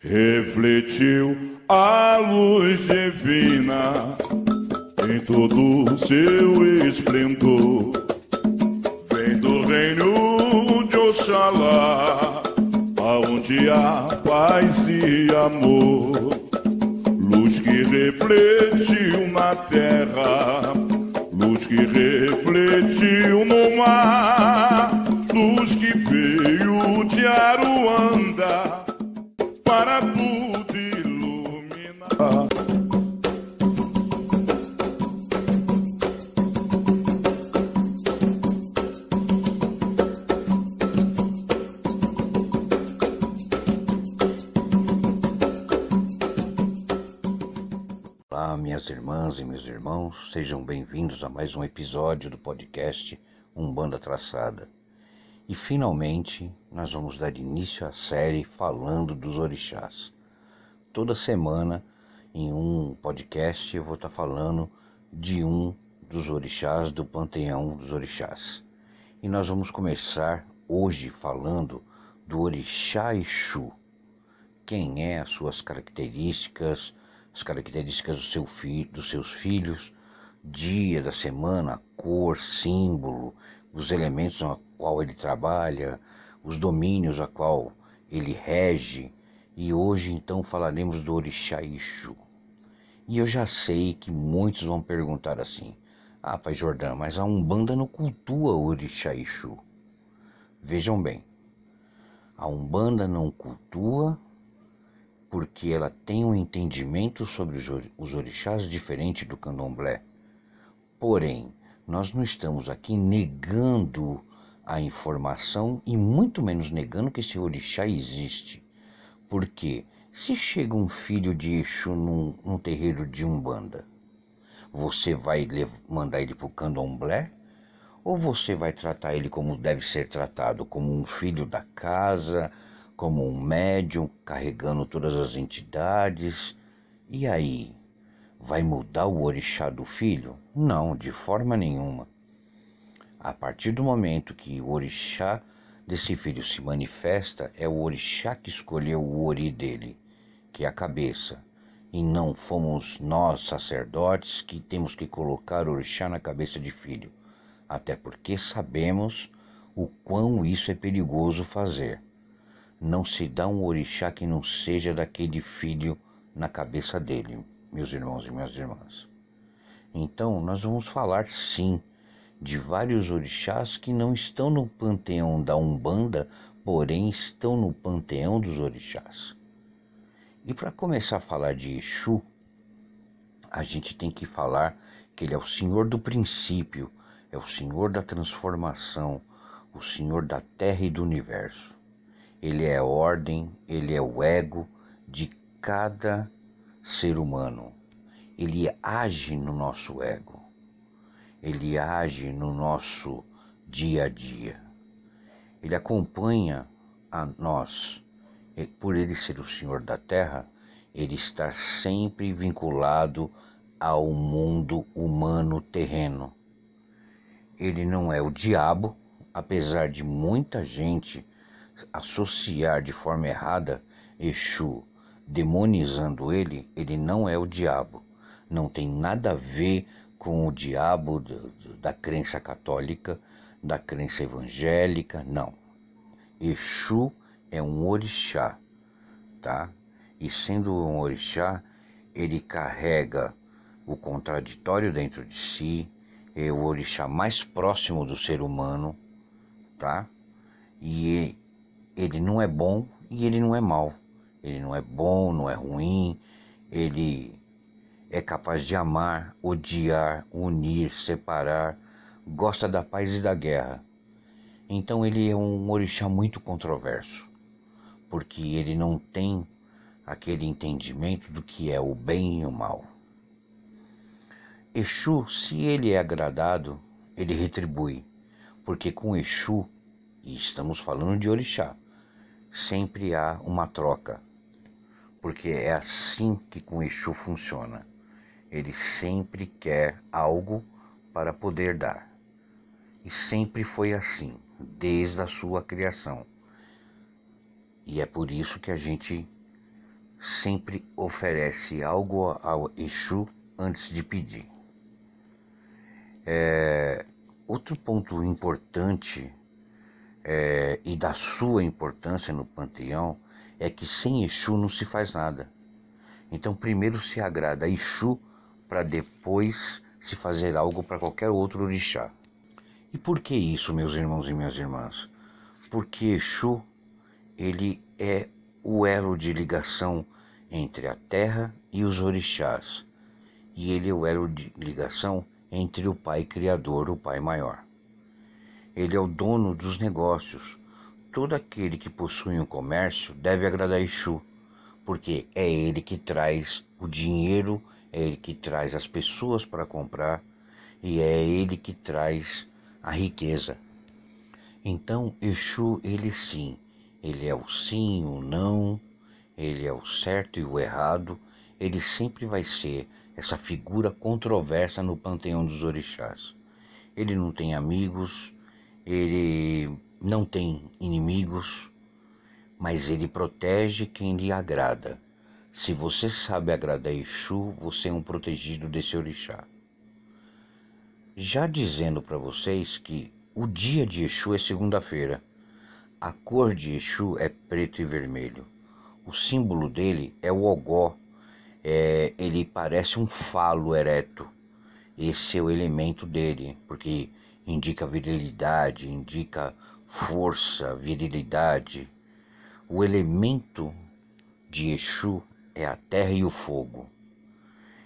refletiu a luz divina em todo o seu esplendor. Vem do reino de Oxalá, aonde há paz e amor. Luz que refletiu na terra, luz que refletiu no mar, sejam bem-vindos a mais um episódio do podcast Umbanda Traçada. E finalmente nós vamos dar início à série falando dos orixás. Toda semana, em um podcast, eu vou estar falando de um dos orixás do panteão dos orixás. E nós vamos começar hoje falando do orixá Exu. Quem é, as suas características, as características do seu dos seus filhos, dia da semana, cor, símbolo, os elementos a qual ele trabalha, os domínios a qual ele rege, e hoje então falaremos do Orixá Exu. E eu já sei que muitos vão perguntar assim: Ah, Pai Jordão, mas a Umbanda não cultua o Orixá Exu. Vejam bem, a Umbanda não cultua porque ela tem um entendimento sobre os orixás diferente do candomblé. Porém, nós não estamos aqui negando a informação e muito menos negando que esse orixá existe. Porque se chega um filho de Exu num, num terreiro de Umbanda, você vai mandar ele para o candomblé? Ou você vai tratar ele como deve ser tratado, como um filho da casa, como um médium carregando todas as entidades? E aí, vai mudar o orixá do filho? Não, de forma nenhuma. A partir do momento que o orixá desse filho se manifesta, é o orixá que escolheu o ori dele, que é a cabeça. E não fomos nós, sacerdotes, que temos que colocar o orixá na cabeça de filho. Até porque sabemos o quão isso é perigoso fazer. Não se dá um orixá que não seja daquele filho na cabeça dele, meus irmãos e minhas irmãs. Então, nós vamos falar sim de vários orixás que não estão no panteão da Umbanda, porém estão no panteão dos orixás. E para começar a falar de Exu, a gente tem que falar que ele é o Senhor do princípio, é o Senhor da transformação, o Senhor da terra e do universo. Ele é a ordem, ele é o ego de cada ser humano. Ele age no nosso ego ele age no nosso dia a dia. Ele acompanha a nós. Por ele ser o Senhor da Terra, ele está sempre vinculado ao mundo humano terreno. Ele não é o diabo, apesar de muita gente associar de forma errada Exu, demonizando ele, ele não é o diabo. Não tem nada a ver com o diabo da crença católica, da crença evangélica, não. Exu é um orixá, tá? E sendo um orixá, ele carrega o contraditório dentro de si, é o orixá mais próximo do ser humano, tá? E ele não é bom e ele não é mal. Ele não é bom, não é ruim, ele é capaz de amar, odiar, unir, separar, gosta da paz e da guerra. Então ele é um orixá muito controverso, porque ele não tem aquele entendimento do que é o bem e o mal. Exu, se ele é agradado, ele retribui, porque com Exu, e estamos falando de orixá, sempre há uma troca, porque é assim que com Exu funciona. Ele sempre quer algo para poder dar. E sempre foi assim, desde a sua criação. E é por isso que a gente sempre oferece algo ao Exu antes de pedir. É, outro ponto importante é, e da sua importância no panteão é que sem Exu não se faz nada. Então, primeiro se agrada a Exu para depois se fazer algo para qualquer outro orixá. E por que isso, meus irmãos e minhas irmãs? Porque Exu, ele é o elo de ligação entre a terra e os orixás. E ele é o elo de ligação entre o Pai Criador, o Pai Maior. Ele é o dono dos negócios. Todo aquele que possui um comércio deve agradar Exu, porque é ele que traz o dinheiro, é ele que traz as pessoas para comprar e é ele que traz a riqueza. Então, Exu, ele sim, ele é o sim, o não, ele é o certo e o errado, ele sempre vai ser essa figura controversa no panteão dos orixás. Ele não tem amigos, ele não tem inimigos, mas ele protege quem lhe agrada. Se você sabe agradar Exu, você é um protegido desse orixá. Já dizendo para vocês que o dia de Exu é segunda-feira. A cor de Exu é preto e vermelho. O símbolo dele é o ogó, é, ele parece um falo ereto. Esse é o elemento dele, porque indica virilidade, indica força, virilidade. O elemento de Exu é a terra e o fogo.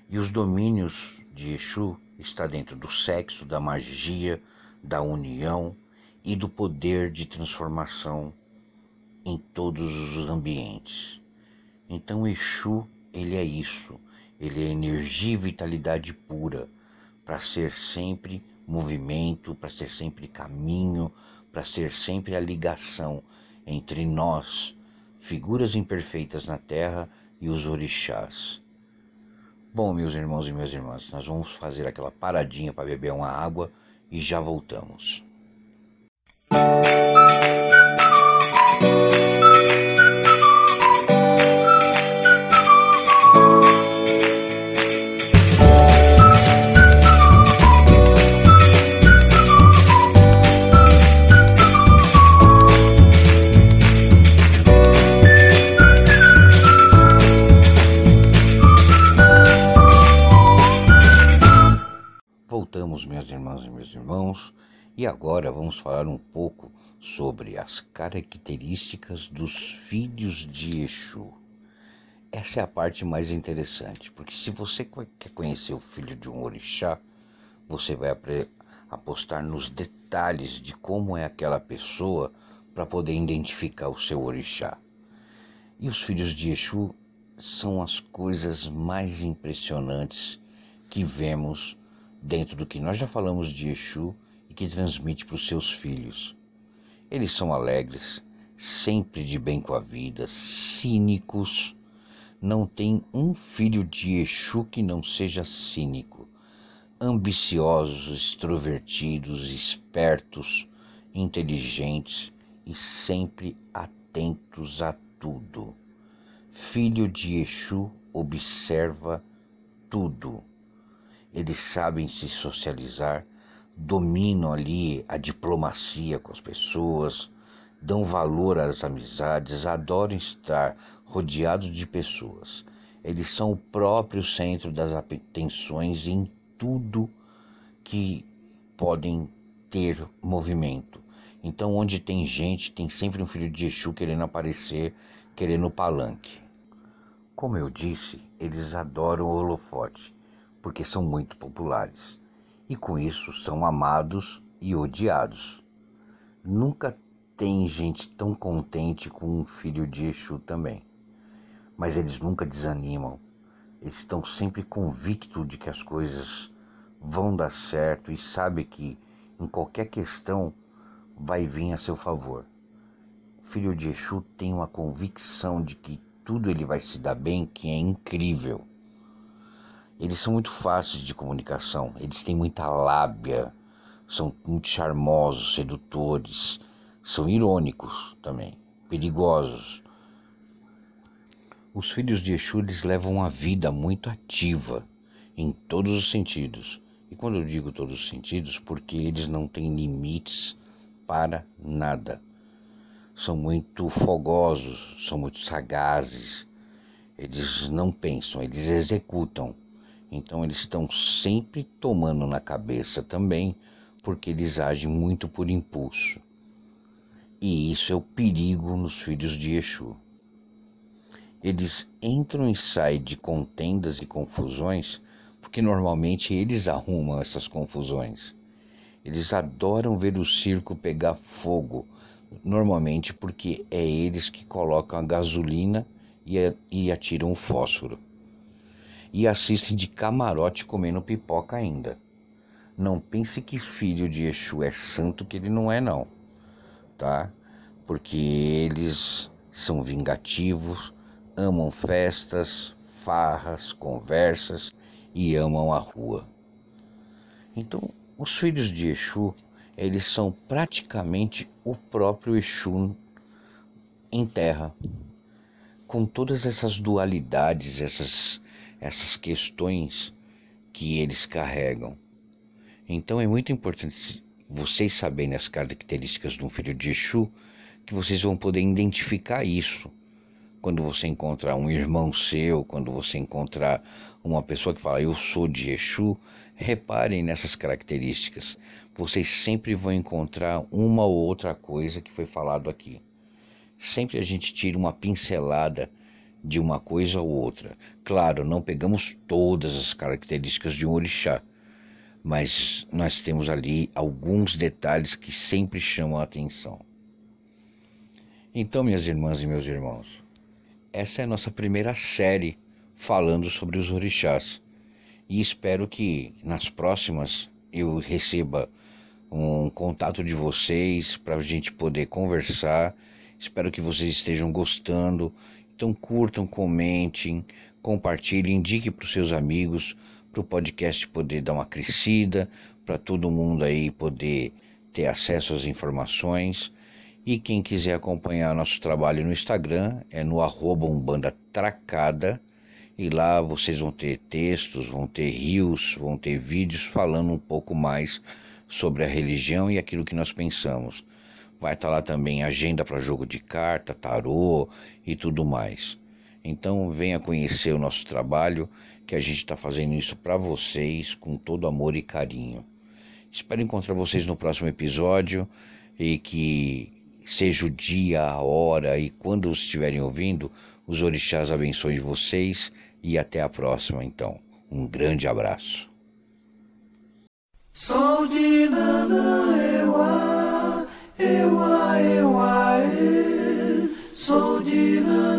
E os domínios de Exu está dentro do sexo, da magia, da união e do poder de transformação em todos os ambientes. Então Exu ele é isso, ele é energia e vitalidade pura, para ser sempre movimento, para ser sempre caminho, para ser sempre a ligação entre nós, figuras imperfeitas na terra, e os orixás. Bom, meus irmãos e minhas irmãs, nós vamos fazer aquela paradinha para beber uma água e já voltamos. E agora vamos falar um pouco sobre as características dos filhos de Exu. Essa é a parte mais interessante, porque se você quer conhecer o filho de um orixá, você vai apostar nos detalhes de como é aquela pessoa para poder identificar o seu orixá. E os filhos de Exu são as coisas mais impressionantes que vemos dentro do que nós já falamos de Exu e que transmite para os seus filhos. Eles são alegres, sempre de bem com a vida, cínicos. Não tem um filho de Exu que não seja cínico. Ambiciosos, extrovertidos, espertos, inteligentes e sempre atentos a tudo. Filho de Exu observa tudo eles sabem se socializar, dominam ali a diplomacia com as pessoas, dão valor às amizades, adoram estar rodeados de pessoas. Eles são o próprio centro das atenções em tudo que podem ter movimento. Então, onde tem gente, tem sempre um filho de Exu querendo aparecer, querendo o palanque. Como eu disse, eles adoram o holofote porque são muito populares e com isso são amados e odiados. Nunca tem gente tão contente com um filho de Exu também. Mas eles nunca desanimam. Eles estão sempre convictos de que as coisas vão dar certo e sabe que em qualquer questão vai vir a seu favor. Filho de Exu tem uma convicção de que tudo ele vai se dar bem, que é incrível. Eles são muito fáceis de comunicação, eles têm muita lábia, são muito charmosos, sedutores, são irônicos também, perigosos. Os filhos de Exu eles levam uma vida muito ativa em todos os sentidos. E quando eu digo todos os sentidos, porque eles não têm limites para nada. São muito fogosos, são muito sagazes. Eles não pensam, eles executam. Então eles estão sempre tomando na cabeça também, porque eles agem muito por impulso. E isso é o perigo nos filhos de Exu. Eles entram e saem de contendas e confusões porque normalmente eles arrumam essas confusões. Eles adoram ver o circo pegar fogo, normalmente porque é eles que colocam a gasolina e atiram o fósforo. E assistem de camarote comendo pipoca ainda. Não pense que filho de Exu é santo que ele não é não, tá? Porque eles são vingativos, amam festas, farras, conversas e amam a rua. Então, os filhos de Exu, eles são praticamente o próprio Exu em terra, com todas essas dualidades, essas, essas questões que eles carregam. Então é muito importante vocês saberem as características de um filho de Exu, que vocês vão poder identificar isso quando você encontrar um irmão seu, quando você encontrar uma pessoa que fala eu sou de Exu, reparem nessas características. Vocês sempre vão encontrar uma ou outra coisa que foi falado aqui. Sempre a gente tira uma pincelada de uma coisa ou outra. Claro, não pegamos todas as características de um orixá, mas nós temos ali alguns detalhes que sempre chamam a atenção. Então, minhas irmãs e meus irmãos, essa é a nossa primeira série falando sobre os orixás. E espero que nas próximas eu receba um contato de vocês para a gente poder conversar. Espero que vocês estejam gostando. Então curtam, comentem, compartilhem, indique para os seus amigos, para o podcast poder dar uma crescida, para todo mundo aí poder ter acesso às informações. E quem quiser acompanhar nosso trabalho no Instagram é no arroba Umbanda Tracada. E lá vocês vão ter textos, vão ter rios, vão ter vídeos falando um pouco mais sobre a religião e aquilo que nós pensamos. Vai estar lá também agenda para jogo de carta, tarô e tudo mais. Então venha conhecer o nosso trabalho, que a gente está fazendo isso para vocês com todo amor e carinho. Espero encontrar vocês no próximo episódio e que seja o dia, a hora e quando estiverem ouvindo, os orixás abençoem vocês e até a próxima, então. Um grande abraço. De eu, eu, eu, sou de Lã.